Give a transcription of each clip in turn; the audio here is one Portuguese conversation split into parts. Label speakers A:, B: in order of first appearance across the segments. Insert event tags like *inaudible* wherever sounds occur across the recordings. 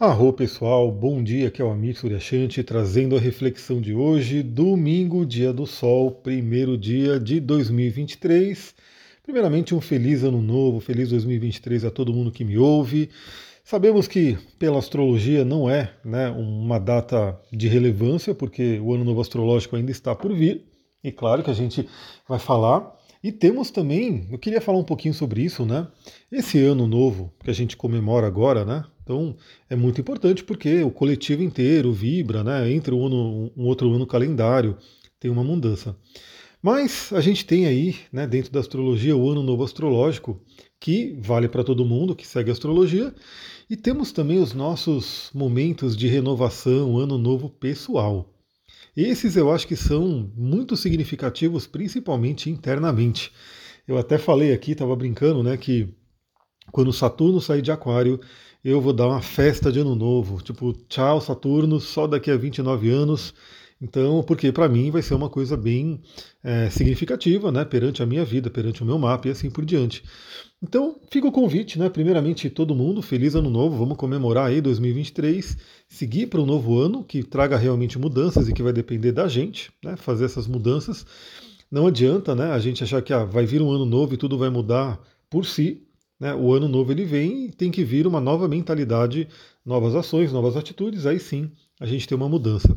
A: Arro pessoal, bom dia, aqui é o Amir Suryashanti trazendo a reflexão de hoje, domingo, dia do sol, primeiro dia de 2023. Primeiramente um feliz ano novo, feliz 2023 a todo mundo que me ouve. Sabemos que pela astrologia não é né, uma data de relevância, porque o ano novo astrológico ainda está por vir, e claro que a gente vai falar. E temos também, eu queria falar um pouquinho sobre isso, né? Esse ano novo que a gente comemora agora, né? Então é muito importante porque o coletivo inteiro vibra, né? Entre um, ano, um outro ano calendário, tem uma mudança. Mas a gente tem aí, né, dentro da astrologia, o ano novo astrológico, que vale para todo mundo que segue a astrologia, e temos também os nossos momentos de renovação, ano novo pessoal. Esses eu acho que são muito significativos, principalmente internamente. Eu até falei aqui, estava brincando, né, que quando Saturno sair de Aquário, eu vou dar uma festa de ano novo. Tipo, tchau, Saturno, só daqui a 29 anos. Então, porque para mim vai ser uma coisa bem é, significativa, né, perante a minha vida, perante o meu mapa e assim por diante. Então, fica o convite, né, primeiramente todo mundo, feliz ano novo, vamos comemorar aí 2023, seguir para um novo ano que traga realmente mudanças e que vai depender da gente, né, fazer essas mudanças. Não adianta, né, a gente achar que ah, vai vir um ano novo e tudo vai mudar por si, né? O ano novo ele vem e tem que vir uma nova mentalidade, novas ações, novas atitudes, aí sim a gente tem uma mudança.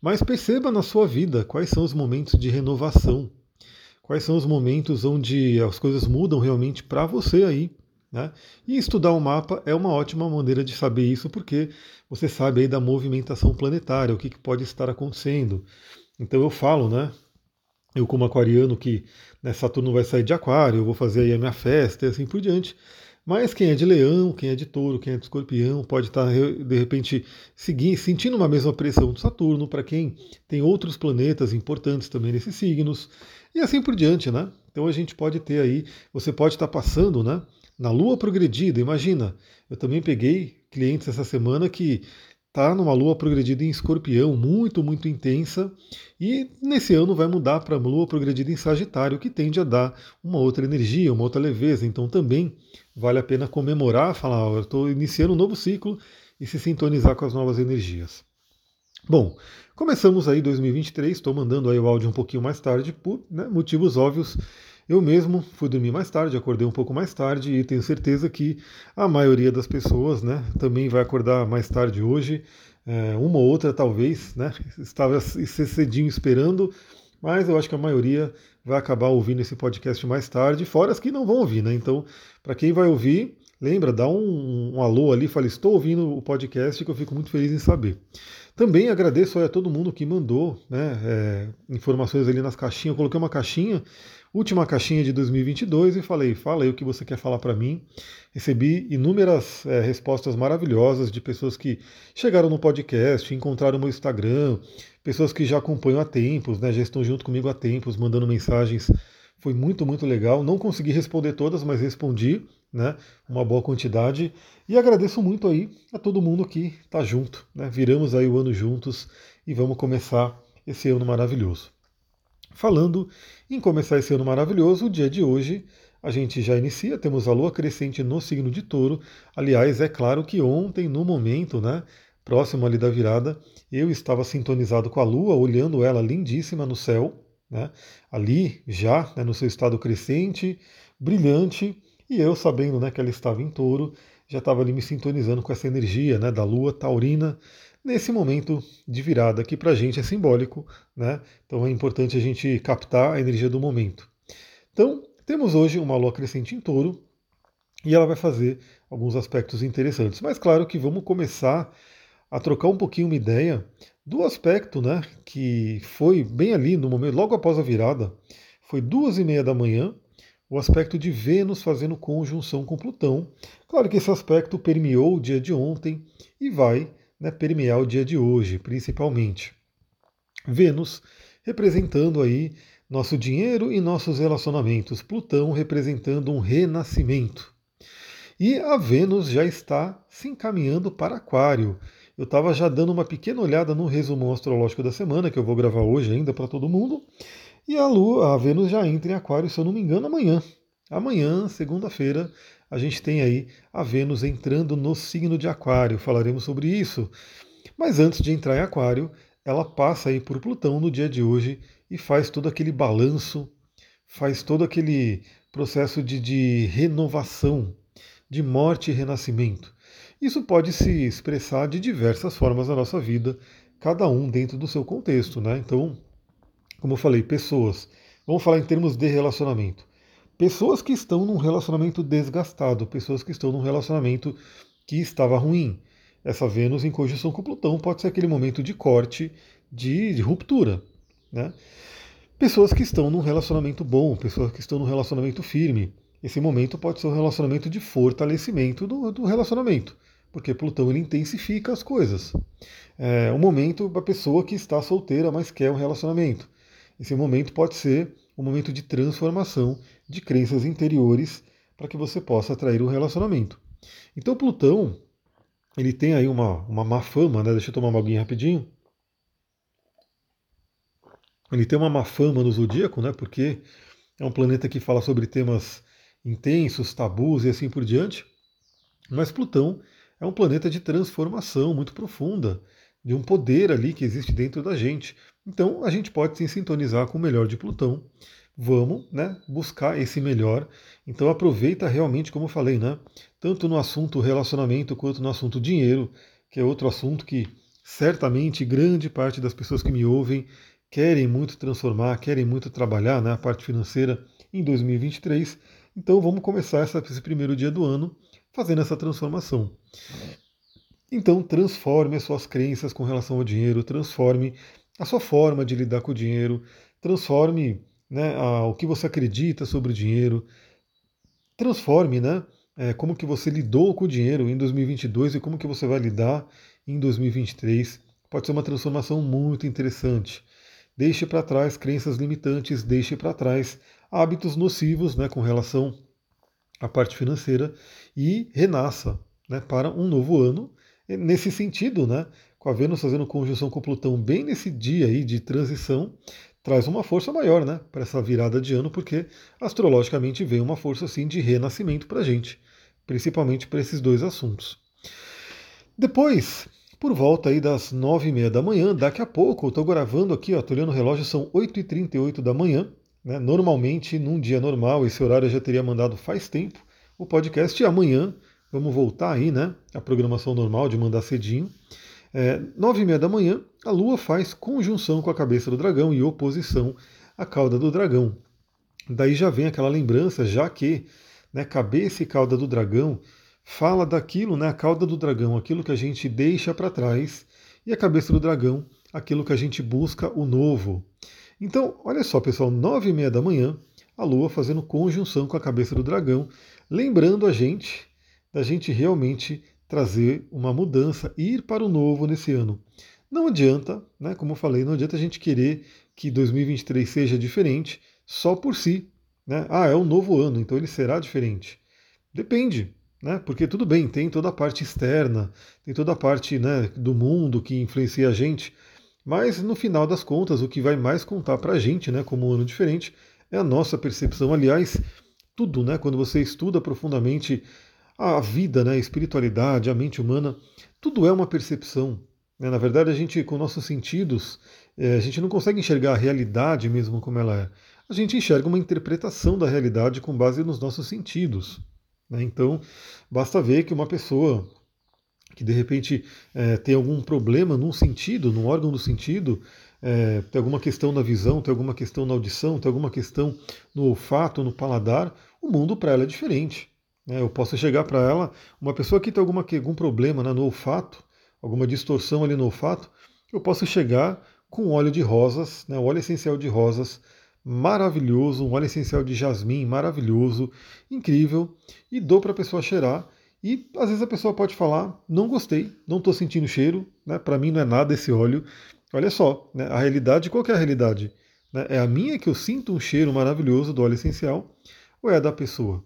A: Mas perceba na sua vida quais são os momentos de renovação, quais são os momentos onde as coisas mudam realmente para você aí. Né? E estudar o mapa é uma ótima maneira de saber isso, porque você sabe aí da movimentação planetária, o que, que pode estar acontecendo. Então eu falo, né? Eu como aquariano que né, Saturno vai sair de aquário, eu vou fazer aí a minha festa e assim por diante. Mas quem é de leão, quem é de touro, quem é de escorpião, pode estar de repente seguir, sentindo uma mesma pressão do Saturno, para quem tem outros planetas importantes também nesses signos, e assim por diante, né? Então a gente pode ter aí, você pode estar passando, né? Na lua progredida, imagina, eu também peguei clientes essa semana que está numa lua progredida em escorpião, muito, muito intensa, e nesse ano vai mudar para a lua progredida em Sagitário, que tende a dar uma outra energia, uma outra leveza. Então também vale a pena comemorar, falar, oh, eu estou iniciando um novo ciclo e se sintonizar com as novas energias. Bom, começamos aí 2023, estou mandando aí o áudio um pouquinho mais tarde, por né, motivos óbvios. Eu mesmo fui dormir mais tarde, acordei um pouco mais tarde e tenho certeza que a maioria das pessoas né, também vai acordar mais tarde hoje. É, uma ou outra talvez, né? *laughs* Estava cedinho esperando, mas eu acho que a maioria vai acabar ouvindo esse podcast mais tarde, fora as que não vão ouvir, né? Então, para quem vai ouvir, lembra, dá um, um alô ali, fala, estou ouvindo o podcast, que eu fico muito feliz em saber. Também agradeço a todo mundo que mandou né, é, informações ali nas caixinhas. Eu coloquei uma caixinha última caixinha de 2022 e falei, fala aí o que você quer falar para mim. Recebi inúmeras é, respostas maravilhosas de pessoas que chegaram no podcast, encontraram o meu Instagram, pessoas que já acompanham há tempos, né, já estão junto comigo há tempos, mandando mensagens. Foi muito, muito legal. Não consegui responder todas, mas respondi, né, uma boa quantidade. E agradeço muito aí a todo mundo que está junto. Né, viramos aí o ano juntos e vamos começar esse ano maravilhoso. Falando em começar esse ano maravilhoso, o dia de hoje a gente já inicia, temos a lua crescente no signo de touro. Aliás, é claro que ontem, no momento, né, próximo ali da virada, eu estava sintonizado com a lua, olhando ela lindíssima no céu, né, ali já né, no seu estado crescente, brilhante, e eu sabendo né, que ela estava em touro, já estava ali me sintonizando com essa energia né, da lua taurina nesse momento de virada, que para a gente é simbólico, né? Então é importante a gente captar a energia do momento. Então, temos hoje uma lua crescente em touro e ela vai fazer alguns aspectos interessantes. Mas claro que vamos começar a trocar um pouquinho uma ideia do aspecto, né? Que foi bem ali no momento, logo após a virada, foi duas e meia da manhã, o aspecto de Vênus fazendo conjunção com Plutão. Claro que esse aspecto permeou o dia de ontem e vai né, permear o dia de hoje, principalmente. Vênus representando aí nosso dinheiro e nossos relacionamentos, Plutão representando um renascimento. E a Vênus já está se encaminhando para Aquário. Eu estava já dando uma pequena olhada no resumo astrológico da semana, que eu vou gravar hoje ainda para todo mundo. E a Lua, a Vênus já entra em Aquário, se eu não me engano, amanhã. Amanhã, segunda-feira, a gente tem aí a Vênus entrando no signo de Aquário. Falaremos sobre isso. Mas antes de entrar em Aquário, ela passa aí por Plutão no dia de hoje e faz todo aquele balanço, faz todo aquele processo de, de renovação, de morte e renascimento. Isso pode se expressar de diversas formas na nossa vida, cada um dentro do seu contexto, né? Então, como eu falei, pessoas. Vamos falar em termos de relacionamento. Pessoas que estão num relacionamento desgastado, pessoas que estão num relacionamento que estava ruim. Essa Vênus em conjunção com Plutão pode ser aquele momento de corte, de, de ruptura. Né? Pessoas que estão num relacionamento bom, pessoas que estão num relacionamento firme. Esse momento pode ser um relacionamento de fortalecimento do, do relacionamento porque Plutão ele intensifica as coisas. É um momento para a pessoa que está solteira, mas quer um relacionamento. Esse momento pode ser um momento de transformação de crenças interiores para que você possa atrair um relacionamento. Então Plutão ele tem aí uma, uma má fama, né? Deixa eu tomar uma aguinha rapidinho. Ele tem uma má fama no zodíaco, né? Porque é um planeta que fala sobre temas intensos, tabus e assim por diante. Mas Plutão é um planeta de transformação muito profunda, de um poder ali que existe dentro da gente. Então a gente pode se sintonizar com o melhor de Plutão. Vamos né, buscar esse melhor. Então aproveita realmente, como eu falei, né, tanto no assunto relacionamento quanto no assunto dinheiro, que é outro assunto que certamente grande parte das pessoas que me ouvem querem muito transformar, querem muito trabalhar né, a parte financeira em 2023. Então vamos começar essa, esse primeiro dia do ano fazendo essa transformação. Então, transforme as suas crenças com relação ao dinheiro, transforme a sua forma de lidar com o dinheiro, transforme né, a, o que você acredita sobre o dinheiro, transforme né, é, como que você lidou com o dinheiro em 2022 e como que você vai lidar em 2023. Pode ser uma transformação muito interessante. Deixe para trás crenças limitantes, deixe para trás hábitos nocivos né, com relação à parte financeira e renasça né, para um novo ano. Nesse sentido, né, com a Vênus fazendo conjunção com Plutão bem nesse dia aí de transição, traz uma força maior né, para essa virada de ano, porque astrologicamente vem uma força assim de renascimento para a gente, principalmente para esses dois assuntos. Depois, por volta aí das nove e meia da manhã, daqui a pouco, eu estou gravando aqui, estou olhando o relógio, são 8h38 da manhã. Né, normalmente, num dia normal, esse horário eu já teria mandado faz tempo, o podcast. E amanhã vamos voltar aí, né? A programação normal de mandar cedinho. É, nove e meia da manhã, a Lua faz conjunção com a cabeça do dragão e oposição à cauda do dragão. Daí já vem aquela lembrança, já que né, cabeça e cauda do dragão fala daquilo, né, a cauda do dragão, aquilo que a gente deixa para trás, e a cabeça do dragão, aquilo que a gente busca o novo. Então, olha só, pessoal, nove e meia da manhã, a Lua fazendo conjunção com a cabeça do dragão, lembrando a gente da gente realmente trazer uma mudança, ir para o novo nesse ano. Não adianta, né, como eu falei, não adianta a gente querer que 2023 seja diferente só por si. Né? Ah, é um novo ano, então ele será diferente. Depende, né? Porque tudo bem, tem toda a parte externa, tem toda a parte né, do mundo que influencia a gente, mas no final das contas, o que vai mais contar para a gente, né, como um ano diferente, é a nossa percepção. Aliás, tudo, né? Quando você estuda profundamente a vida, né, a espiritualidade, a mente humana, tudo é uma percepção. Né? Na verdade, a gente, com nossos sentidos, é, a gente não consegue enxergar a realidade mesmo como ela é. A gente enxerga uma interpretação da realidade com base nos nossos sentidos. Né? Então, basta ver que uma pessoa que de repente é, tem algum problema num sentido, num órgão do sentido, é, tem alguma questão na visão, tem alguma questão na audição, tem alguma questão no olfato, no paladar, o mundo para ela é diferente. Né? Eu posso chegar para ela, uma pessoa que tem alguma, algum problema né, no olfato, alguma distorção ali no olfato, eu posso chegar com óleo de rosas, né, óleo essencial de rosas, maravilhoso, um óleo essencial de jasmim maravilhoso, incrível, e dou para a pessoa cheirar. E às vezes a pessoa pode falar: não gostei, não estou sentindo cheiro, né, para mim não é nada esse óleo. Olha só, né, a realidade, qual é a realidade? Né, é a minha que eu sinto um cheiro maravilhoso do óleo essencial ou é a da pessoa?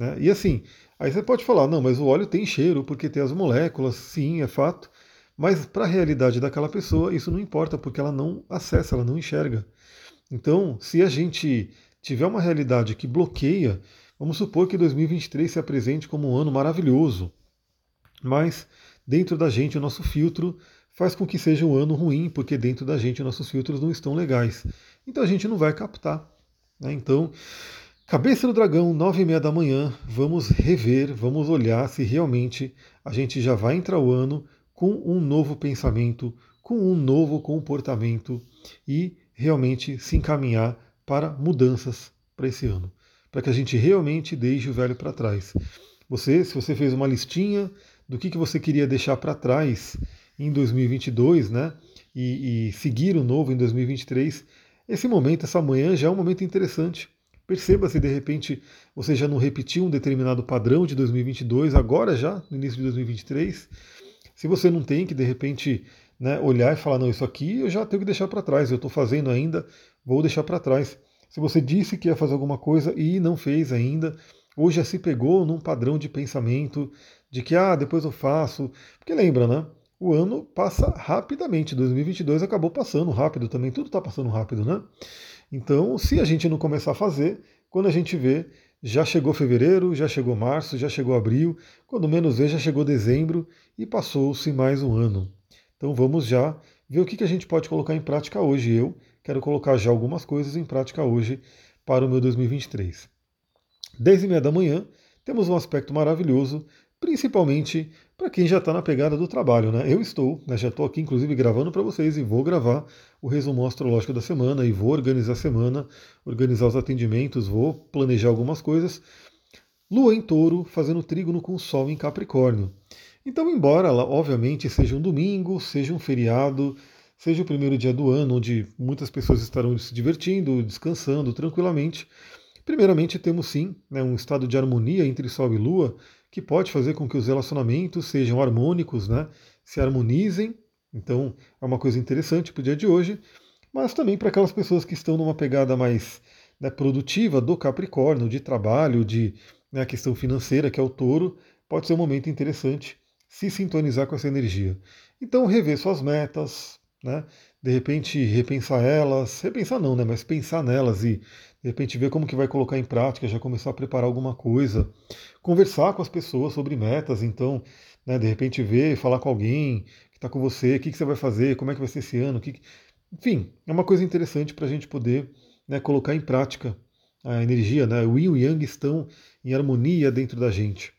A: Né? E assim, aí você pode falar, não, mas o óleo tem cheiro porque tem as moléculas, sim, é fato, mas para a realidade daquela pessoa isso não importa porque ela não acessa, ela não enxerga. Então, se a gente tiver uma realidade que bloqueia, Vamos supor que 2023 se apresente como um ano maravilhoso, mas dentro da gente o nosso filtro faz com que seja um ano ruim, porque dentro da gente nossos filtros não estão legais. Então a gente não vai captar. Né? Então, cabeça do dragão, nove e meia da manhã, vamos rever, vamos olhar se realmente a gente já vai entrar o ano com um novo pensamento, com um novo comportamento e realmente se encaminhar para mudanças para esse ano, para que a gente realmente deixe o velho para trás. Você, se você fez uma listinha do que, que você queria deixar para trás em 2022, né, e, e seguir o novo em 2023, esse momento, essa manhã já é um momento interessante. Perceba se de repente você já não repetiu um determinado padrão de 2022, agora já, no início de 2023. Se você não tem que de repente né, olhar e falar, não, isso aqui eu já tenho que deixar para trás, eu estou fazendo ainda, vou deixar para trás. Se você disse que ia fazer alguma coisa e não fez ainda, ou já se pegou num padrão de pensamento de que, ah, depois eu faço. Porque lembra, né? O ano passa rapidamente, 2022 acabou passando rápido também, tudo está passando rápido, né? Então, se a gente não começar a fazer, quando a gente vê, já chegou fevereiro, já chegou março, já chegou abril, quando menos vê, já chegou dezembro e passou-se mais um ano. Então vamos já ver o que a gente pode colocar em prática hoje. Eu quero colocar já algumas coisas em prática hoje para o meu 2023. 10 e meia da manhã, temos um aspecto maravilhoso, principalmente para quem já está na pegada do trabalho. Né? Eu estou, né, já estou aqui inclusive gravando para vocês e vou gravar o resumo astrológico da semana e vou organizar a semana, organizar os atendimentos, vou planejar algumas coisas. Lua em touro, fazendo trígono com Sol em Capricórnio. Então, embora ela, obviamente, seja um domingo, seja um feriado, seja o primeiro dia do ano, onde muitas pessoas estarão se divertindo, descansando tranquilamente, primeiramente temos sim né, um estado de harmonia entre Sol e Lua, que pode fazer com que os relacionamentos sejam harmônicos, né, se harmonizem. Então, é uma coisa interessante para o dia de hoje, mas também para aquelas pessoas que estão numa pegada mais né, produtiva do Capricórnio, de trabalho, de né, questão financeira, que é o touro, pode ser um momento interessante se sintonizar com essa energia. Então, rever suas metas, né? De repente repensar elas, repensar não, né? mas pensar nelas e de repente ver como que vai colocar em prática, já começar a preparar alguma coisa, conversar com as pessoas sobre metas, então, né, de repente ver, falar com alguém que está com você, o que, que, você vai fazer, como é que vai ser esse ano, que, enfim, é uma coisa interessante para a gente poder né, colocar em prática a energia, né? O Yin e o Yang estão em harmonia dentro da gente.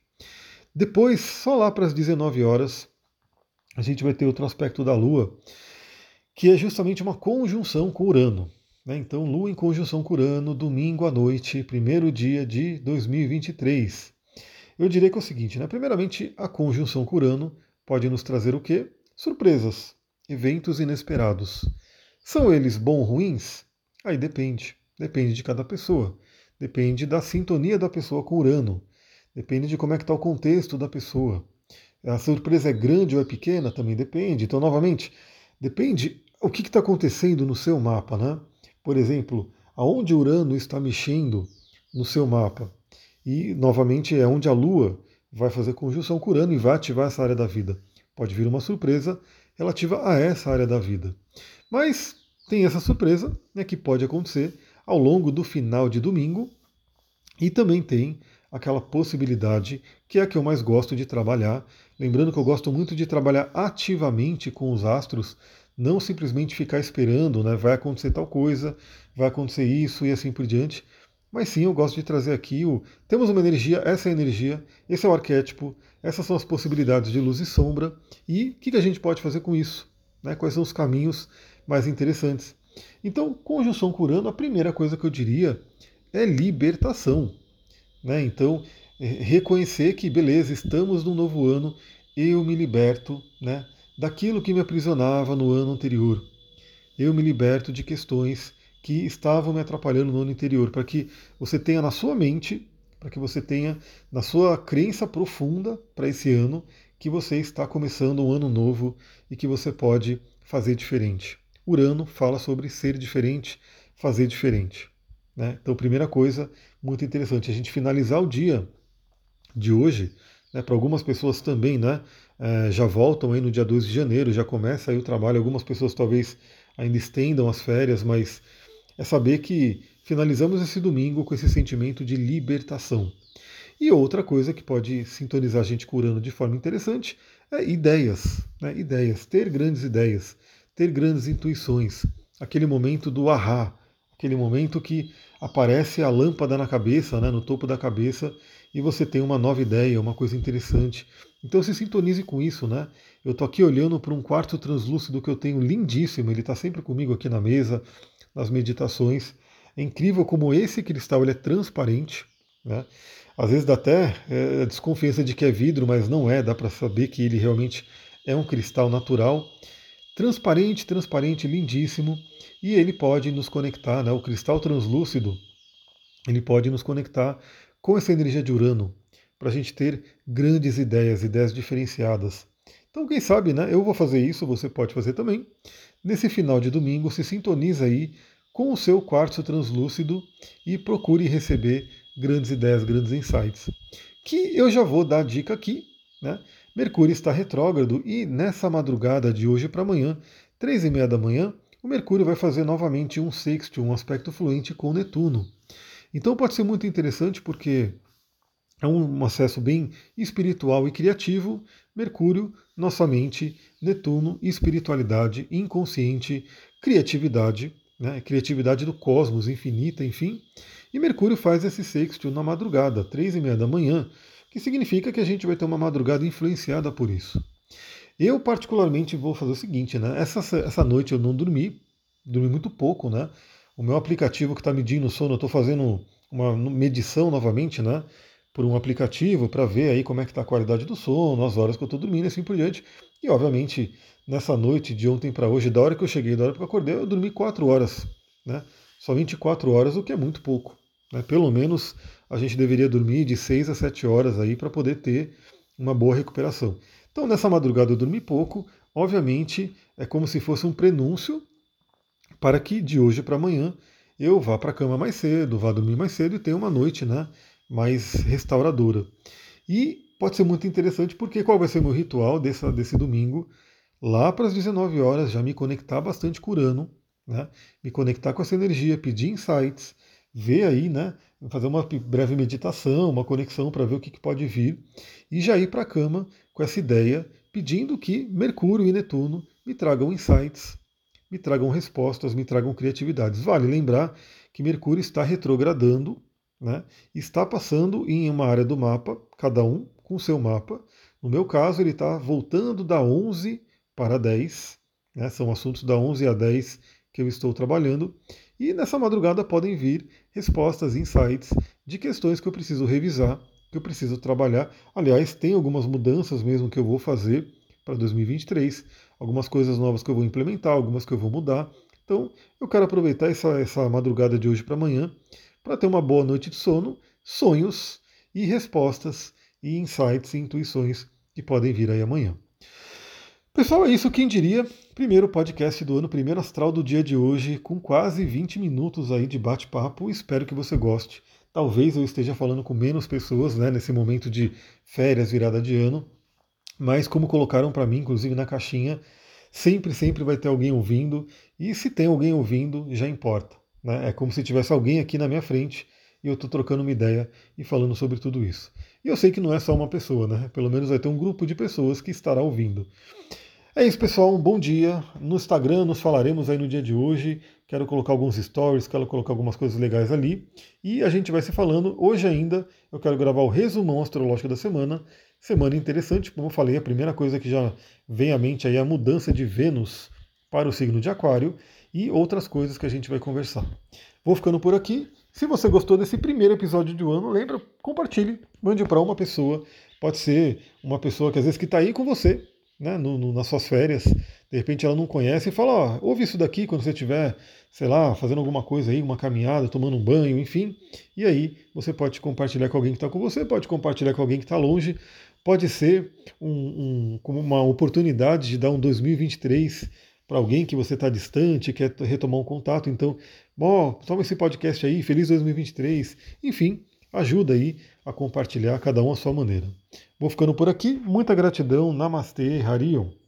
A: Depois, só lá para as 19 horas, a gente vai ter outro aspecto da Lua, que é justamente uma conjunção com Urano. Né? Então, Lua em conjunção com Urano, domingo à noite, primeiro dia de 2023. Eu diria que é o seguinte, né? primeiramente, a conjunção com Urano pode nos trazer o quê? Surpresas, eventos inesperados. São eles bons ou ruins? Aí depende. Depende de cada pessoa. Depende da sintonia da pessoa com Urano. Depende de como é que está o contexto da pessoa. A surpresa é grande ou é pequena? Também depende. Então, novamente, depende o que está acontecendo no seu mapa, né? Por exemplo, aonde Urano está mexendo no seu mapa. E, novamente, é onde a Lua vai fazer conjunção com Urano e vai ativar essa área da vida. Pode vir uma surpresa relativa a essa área da vida. Mas tem essa surpresa né, que pode acontecer ao longo do final de domingo e também tem aquela possibilidade que é a que eu mais gosto de trabalhar. Lembrando que eu gosto muito de trabalhar ativamente com os astros, não simplesmente ficar esperando, né? Vai acontecer tal coisa, vai acontecer isso e assim por diante. Mas sim, eu gosto de trazer aqui o. Temos uma energia, essa é a energia, esse é o arquétipo, essas são as possibilidades de luz e sombra, e o que a gente pode fazer com isso? Né? Quais são os caminhos mais interessantes? Então, conjunção curando, a primeira coisa que eu diria é libertação. Né? Então, reconhecer que, beleza, estamos num novo ano, eu me liberto né, daquilo que me aprisionava no ano anterior. Eu me liberto de questões que estavam me atrapalhando no ano anterior, para que você tenha na sua mente, para que você tenha na sua crença profunda para esse ano que você está começando um ano novo e que você pode fazer diferente. Urano fala sobre ser diferente, fazer diferente. Né? Então, primeira coisa muito interessante, a gente finalizar o dia de hoje, né, para algumas pessoas também, né, é, já voltam aí no dia 12 de janeiro, já começa aí o trabalho, algumas pessoas talvez ainda estendam as férias, mas é saber que finalizamos esse domingo com esse sentimento de libertação. E outra coisa que pode sintonizar a gente curando de forma interessante é ideias, né? ideias, ter grandes ideias, ter grandes intuições, aquele momento do ahá, aquele momento que aparece a lâmpada na cabeça, né, no topo da cabeça, e você tem uma nova ideia, uma coisa interessante. Então se sintonize com isso, né? Eu estou aqui olhando para um quarto translúcido que eu tenho lindíssimo, ele está sempre comigo aqui na mesa, nas meditações. É incrível como esse cristal ele é transparente, né? Às vezes dá até é, desconfiança de que é vidro, mas não é, dá para saber que ele realmente é um cristal natural. Transparente, transparente, lindíssimo. E ele pode nos conectar, né? o cristal translúcido, ele pode nos conectar com essa energia de Urano, para a gente ter grandes ideias, ideias diferenciadas. Então, quem sabe, né? Eu vou fazer isso, você pode fazer também. Nesse final de domingo, se sintoniza aí com o seu quartzo translúcido e procure receber grandes ideias, grandes insights. Que eu já vou dar dica aqui, né? Mercúrio está retrógrado e nessa madrugada de hoje para amanhã, três e meia da manhã, o Mercúrio vai fazer novamente um sexto, um aspecto fluente com Netuno. Então pode ser muito interessante porque é um acesso bem espiritual e criativo. Mercúrio, nossa mente, Netuno, espiritualidade, inconsciente, criatividade, né? criatividade do cosmos infinita, enfim. E Mercúrio faz esse sexto na madrugada, três e meia da manhã, que significa que a gente vai ter uma madrugada influenciada por isso. Eu, particularmente, vou fazer o seguinte, né? Essa, essa noite eu não dormi, dormi muito pouco, né? O meu aplicativo que está medindo o sono, eu estou fazendo uma medição novamente, né? Por um aplicativo para ver aí como é que está a qualidade do sono, as horas que eu estou dormindo e assim por diante. E obviamente, nessa noite de ontem para hoje, da hora que eu cheguei, da hora que eu acordei, eu dormi 4 horas, né? Só 24 horas, o que é muito pouco. Né? Pelo menos a gente deveria dormir de 6 a 7 horas aí para poder ter uma boa recuperação. Então, nessa madrugada eu dormi pouco, obviamente é como se fosse um prenúncio para que de hoje para amanhã eu vá para a cama mais cedo, vá dormir mais cedo e tenha uma noite né, mais restauradora. E pode ser muito interessante porque qual vai ser o meu ritual desse, domingo? Lá para as 19 horas já me conectar bastante com né, me conectar com essa energia, pedir insights, ver aí, né, fazer uma breve meditação, uma conexão para ver o que, que pode vir e já ir para a cama com essa ideia, pedindo que Mercúrio e Netuno me tragam insights, me tragam respostas, me tragam criatividades. Vale lembrar que Mercúrio está retrogradando, né, está passando em uma área do mapa, cada um com seu mapa. No meu caso, ele está voltando da 11 para 10, né, são assuntos da 11 a 10 que eu estou trabalhando. E nessa madrugada podem vir respostas, insights de questões que eu preciso revisar, que eu preciso trabalhar. Aliás, tem algumas mudanças mesmo que eu vou fazer para 2023, algumas coisas novas que eu vou implementar, algumas que eu vou mudar. Então, eu quero aproveitar essa, essa madrugada de hoje para amanhã para ter uma boa noite de sono, sonhos e respostas e insights e intuições que podem vir aí amanhã. Pessoal, é isso. Quem diria? Primeiro podcast do ano, primeiro astral do dia de hoje, com quase 20 minutos aí de bate-papo. Espero que você goste. Talvez eu esteja falando com menos pessoas, né, nesse momento de férias, virada de ano. Mas como colocaram para mim, inclusive na caixinha, sempre, sempre vai ter alguém ouvindo. E se tem alguém ouvindo, já importa. Né? É como se tivesse alguém aqui na minha frente e eu estou trocando uma ideia e falando sobre tudo isso. E eu sei que não é só uma pessoa, né? Pelo menos vai ter um grupo de pessoas que estará ouvindo. É isso, pessoal. Um bom dia. No Instagram nos falaremos aí no dia de hoje. Quero colocar alguns stories, quero colocar algumas coisas legais ali. E a gente vai se falando. Hoje ainda eu quero gravar o resumão astrológico da semana. Semana interessante, como eu falei, a primeira coisa que já vem à mente aí é a mudança de Vênus para o signo de Aquário e outras coisas que a gente vai conversar. Vou ficando por aqui. Se você gostou desse primeiro episódio do ano, lembra, compartilhe, mande para uma pessoa. Pode ser uma pessoa que às vezes que está aí com você, né, no, no, nas suas férias. De repente ela não conhece e fala, ó, ouve isso daqui quando você estiver, sei lá, fazendo alguma coisa aí, uma caminhada, tomando um banho, enfim. E aí você pode compartilhar com alguém que está com você, pode compartilhar com alguém que está longe. Pode ser um, um, uma oportunidade de dar um 2023 para alguém que você está distante, quer retomar um contato. Então, Ó, toma esse podcast aí, feliz 2023. Enfim, ajuda aí a compartilhar cada um a sua maneira. Vou ficando por aqui. Muita gratidão. Namastê, Harion.